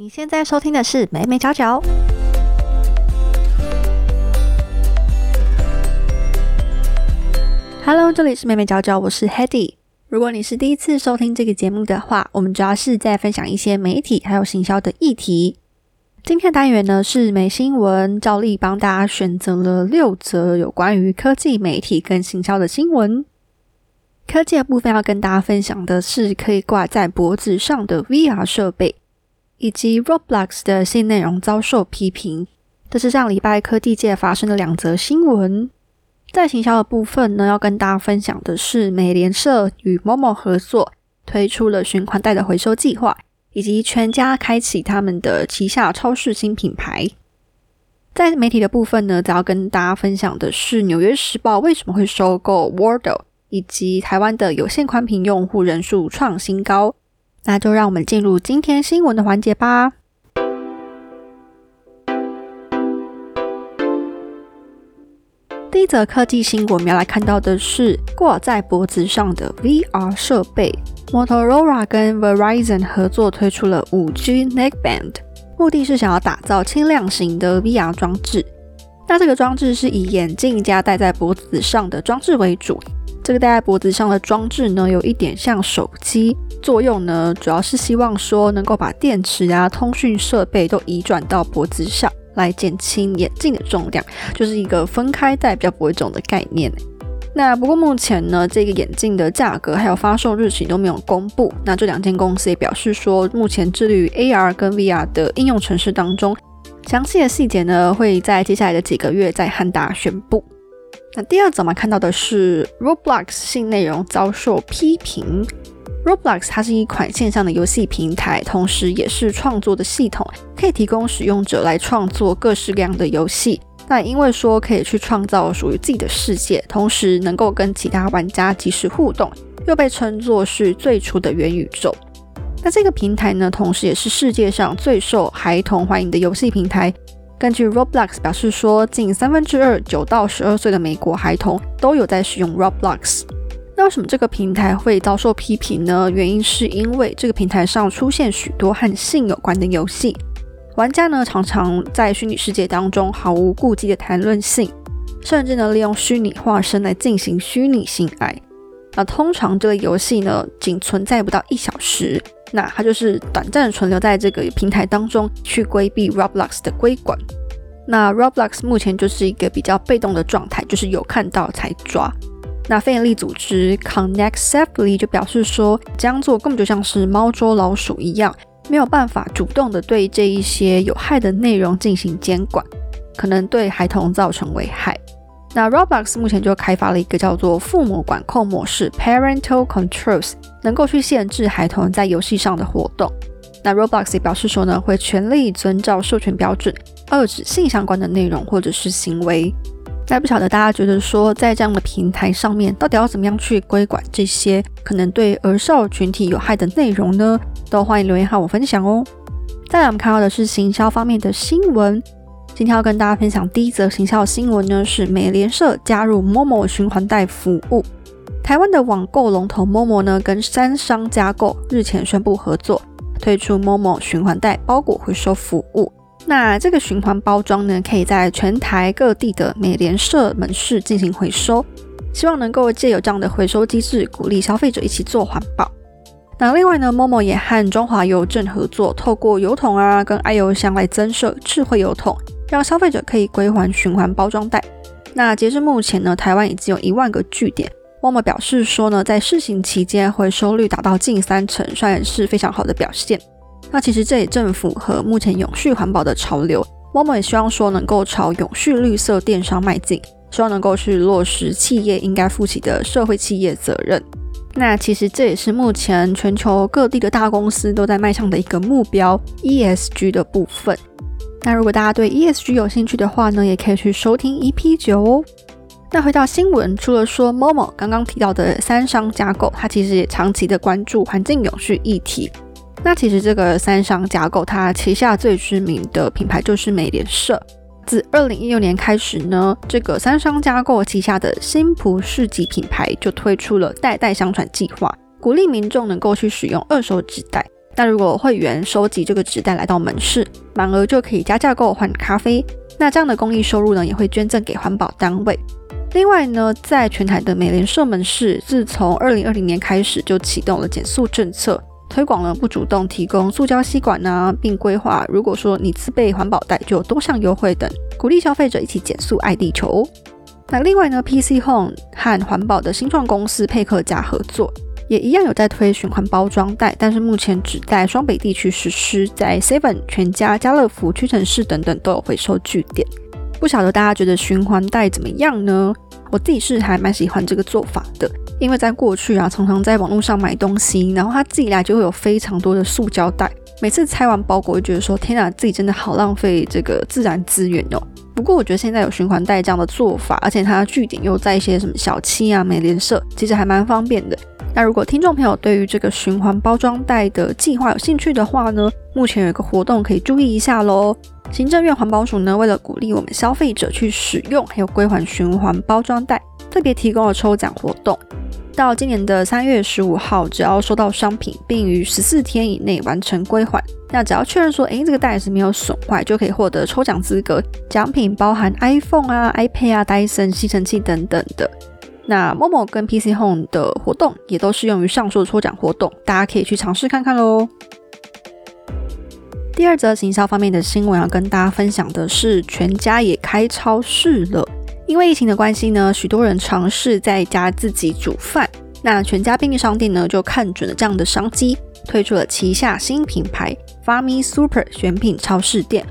你现在收听的是美美角角。Hello，这里是美美角角，我是 Hedy。如果你是第一次收听这个节目的话，我们主要是在分享一些媒体还有行销的议题。今天的单元呢是美新闻，照例帮大家选择了六则有关于科技媒体跟行销的新闻。科技的部分要跟大家分享的是可以挂在脖子上的 VR 设备。以及 Roblox 的新内容遭受批评，这是上礼拜科技界发生的两则新闻。在行销的部分呢，要跟大家分享的是美联社与某某合作推出了循环袋的回收计划，以及全家开启他们的旗下超市新品牌。在媒体的部分呢，则要跟大家分享的是《纽约时报》为什么会收购 Wordle，以及台湾的有线宽频用户人数创新高。那就让我们进入今天新闻的环节吧。第一则科技新闻，我们要来看到的是挂在脖子上的 VR 设备。Motorola 跟 Verizon 合作推出了 5G Neckband，目的是想要打造轻量型的 VR 装置。那这个装置是以眼镜加戴在脖子上的装置为主。这个戴在脖子上的装置呢，有一点像手机。作用呢，主要是希望说能够把电池啊、通讯设备都移转到脖子上来，减轻眼镜的重量，就是一个分开戴比较不会肿的概念。那不过目前呢，这个眼镜的价格还有发售日期都没有公布。那这两间公司也表示说，目前致力于 AR 跟 VR 的应用程式当中，详细的细节呢会在接下来的几个月再和大家宣布。那第二，怎么看到的是 Roblox 新内容遭受批评。Roblox 它是一款线上的游戏平台，同时也是创作的系统，可以提供使用者来创作各式各样的游戏。那因为说可以去创造属于自己的世界，同时能够跟其他玩家及时互动，又被称作是最初的元宇宙。那这个平台呢，同时也是世界上最受孩童欢迎的游戏平台。根据 Roblox 表示说，近三分之二九到十二岁的美国孩童都有在使用 Roblox。那为什么这个平台会遭受批评呢？原因是因为这个平台上出现许多和性有关的游戏，玩家呢常常在虚拟世界当中毫无顾忌的谈论性，甚至呢利用虚拟化身来进行虚拟性爱。那通常这个游戏呢仅存在不到一小时，那它就是短暂存留在这个平台当中，去规避 Roblox 的规管。那 Roblox 目前就是一个比较被动的状态，就是有看到才抓。那非营利组织 Connect Safely 就表示说，这样做根本就像是猫捉老鼠一样，没有办法主动的对这一些有害的内容进行监管，可能对孩童造成危害。那 Roblox 目前就开发了一个叫做父母管控模式 Parental Controls，能够去限制孩童在游戏上的活动。那 Roblox 也表示说呢，会全力遵照授权标准，遏制性相关的内容或者是行为。那不晓得大家觉得说，在这样的平台上面，到底要怎么样去规管这些可能对儿少群体有害的内容呢？都欢迎留言和我分享哦。再来，我们看到的是行销方面的新闻。今天要跟大家分享第一则行销新闻呢，是美联社加入 Momo 循环袋服务。台湾的网购龙头 Momo 呢，跟三商加购日前宣布合作，推出 Momo 循环袋包裹回收服务。那这个循环包装呢，可以在全台各地的美联社门市进行回收，希望能够借有这样的回收机制，鼓励消费者一起做环保。那另外呢，Momo 也和中华邮政合作，透过邮筒啊跟爱邮箱来增设智慧邮筒，让消费者可以归还循环包装袋。那截至目前呢，台湾已经有一万个据点。Momo 表示说呢，在试行期间回收率达到近三成，算是非常好的表现。那其实这也正符合目前永续环保的潮流。Momo 也希望说能够朝永续绿色电商迈进，希望能够去落实企业应该负起的社会企业责任。那其实这也是目前全球各地的大公司都在迈向的一个目标 ESG 的部分。那如果大家对 ESG 有兴趣的话呢，也可以去收听 EP 九哦。那回到新闻，除了说 Momo 刚刚提到的三商架构，它其实也长期的关注环境永续议题。那其实这个三商架构，它旗下最知名的品牌就是美联社。自二零一六年开始呢，这个三商架构旗下的新蒲市集品牌就推出了代代相传计划，鼓励民众能够去使用二手纸袋，那如果会员收集这个纸袋来到门市，满额就可以加价购换咖啡。那这样的公益收入呢，也会捐赠给环保单位。另外呢，在全台的美联社门市，自从二零二零年开始就启动了减速政策，推广了不主动提供塑胶吸管呢，并规划如果说你自备环保袋，就有多项优惠等，鼓励消费者一起减速爱地球。那另外呢，PC Home 和环保的新创公司佩克家合作。也一样有在推循环包装袋，但是目前只在双北地区实施，在 Seven、全家、家乐福、屈臣氏等等都有回收据点。不晓得大家觉得循环袋怎么样呢？我自己是还蛮喜欢这个做法的，因为在过去啊，常常在网络上买东西，然后它寄来就会有非常多的塑胶袋，每次拆完包裹就觉得说，天啊，自己真的好浪费这个自然资源哦。不过我觉得现在有循环袋这样的做法，而且它的据点又在一些什么小七啊、美联社，其实还蛮方便的。那如果听众朋友对于这个循环包装袋的计划有兴趣的话呢，目前有一个活动可以注意一下喽。行政院环保署呢，为了鼓励我们消费者去使用还有归还循环包装袋，特别提供了抽奖活动。到今年的三月十五号，只要收到商品并于十四天以内完成归还，那只要确认说，哎，这个袋子没有损坏，就可以获得抽奖资格。奖品包含 iPhone 啊、iPad 啊、Dyson 吸尘器等等的。那 Momo 跟 PC Home 的活动也都适用于上述的抽奖活动，大家可以去尝试看看喽。第二则行销方面的新闻要跟大家分享的是，全家也开超市了。因为疫情的关系呢，许多人尝试在家自己煮饭。那全家便利商店呢就看准了这样的商机，推出了旗下新品牌 Farmy Super 选品超市店。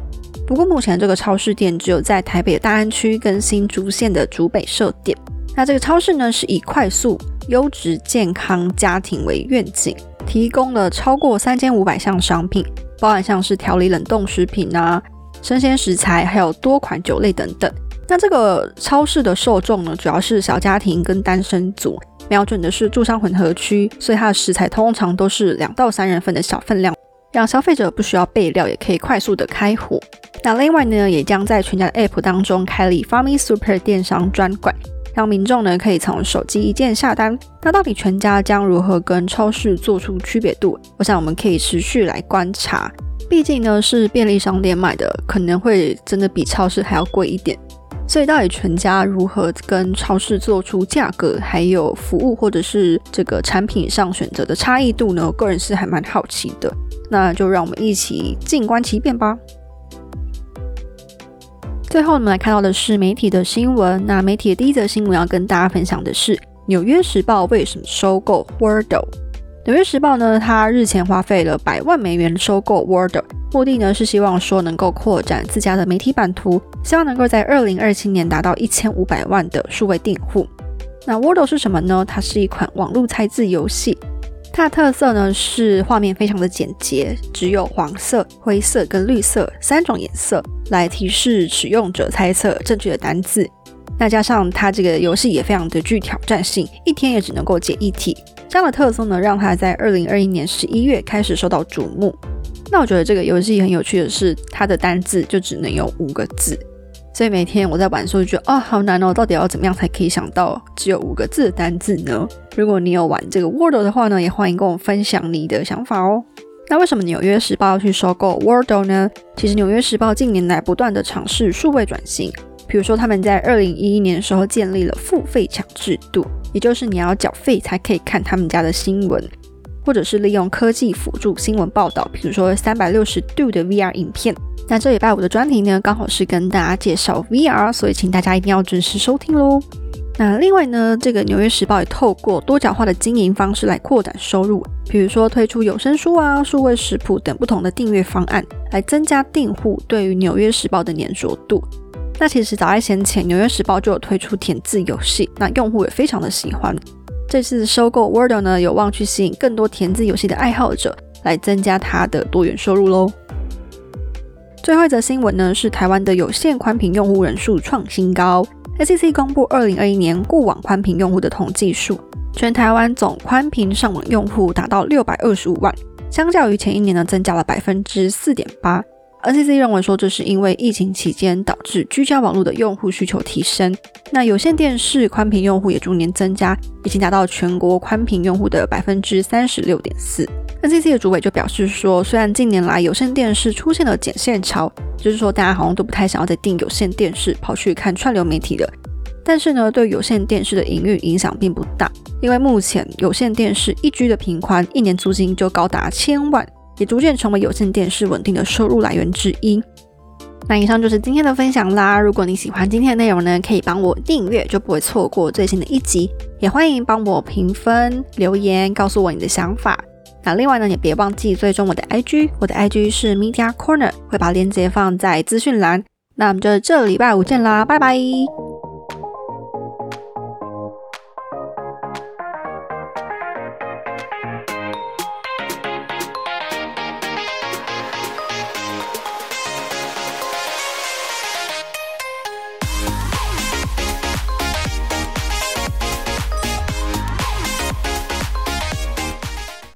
不过目前这个超市店只有在台北的大安区跟新竹县的竹北设店。那这个超市呢，是以快速、优质、健康家庭为愿景，提供了超过三千五百项商品，包含像是调理冷冻食品啊、生鲜食材，还有多款酒类等等。那这个超市的受众呢，主要是小家庭跟单身族，瞄准的是住商混合区，所以它的食材通常都是两到三人份的小分量，让消费者不需要备料，也可以快速的开火。那另外呢，也将在全家的 App 当中开立 Farmy Super 电商专馆。让民众呢可以从手机一键下单，那到底全家将如何跟超市做出区别度？我想我们可以持续来观察，毕竟呢是便利商店买的，可能会真的比超市还要贵一点。所以到底全家如何跟超市做出价格、还有服务或者是这个产品上选择的差异度呢？我个人是还蛮好奇的，那就让我们一起静观其变吧。最后，我们来看到的是媒体的新闻。那媒体的第一则新闻要跟大家分享的是《纽约时报》为什么收购 Wordle。纽约时报呢，它日前花费了百万美元收购 Wordle，目的呢是希望说能够扩展自家的媒体版图，希望能够在二零二七年达到一千五百万的数位订户。那 Wordle 是什么呢？它是一款网络猜字游戏。它的特色呢是画面非常的简洁，只有黄色、灰色跟绿色三种颜色来提示使用者猜测正确的单字。那加上它这个游戏也非常的具挑战性，一天也只能够解一题。这样的特色呢，让它在二零二一年十一月开始受到瞩目。那我觉得这个游戏很有趣的是，它的单字就只能有五个字。所以每天我在玩的时候就觉得哦，好难哦，到底要怎么样才可以想到只有五个字的单字呢？如果你有玩这个 Wordle 的话呢，也欢迎跟我分享你的想法哦。那为什么纽约时报要去收购 Wordle 呢？其实纽约时报近年来不断的尝试数位转型，比如说他们在二零一一年的时候建立了付费墙制度，也就是你要缴费才可以看他们家的新闻，或者是利用科技辅助新闻报道，比如说三百六十度的 VR 影片。那这礼拜五的专题呢，刚好是跟大家介绍 VR，所以请大家一定要准时收听喽。那另外呢，这个纽约时报也透过多角化的经营方式来扩展收入，比如说推出有声书啊、数位食谱等不同的订阅方案，来增加订户对于纽约时报的粘着度。那其实早在先前，纽约时报就有推出填字游戏，那用户也非常的喜欢。这次收购 Wordle 呢，有望去吸引更多填字游戏的爱好者，来增加它的多元收入喽。最后一则新闻呢，是台湾的有线宽频用户人数创新高。ACC 公布二零二一年固网宽频用户的统计数，全台湾总宽频上网用户达到六百二十五万，相较于前一年呢，增加了百分之四点八。NCC 认为说，这是因为疫情期间导致居家网络的用户需求提升，那有线电视宽频用户也逐年增加，已经达到全国宽频用户的百分之三十六点四。NCC 的主委就表示说，虽然近年来有线电视出现了减线潮，就是说大家好像都不太想要再订有线电视，跑去看串流媒体了，但是呢，对有线电视的营运影响并不大，因为目前有线电视一居的频宽一年租金就高达千万。也逐渐成为有线电视稳定的收入来源之一。那以上就是今天的分享啦。如果你喜欢今天的内容呢，可以帮我订阅，就不会错过最新的一集。也欢迎帮我评分、留言，告诉我你的想法。那另外呢，也别忘记追踪我的 IG，我的 IG 是 Media Corner，会把链接放在资讯栏。那我们就这礼拜五见啦，拜拜。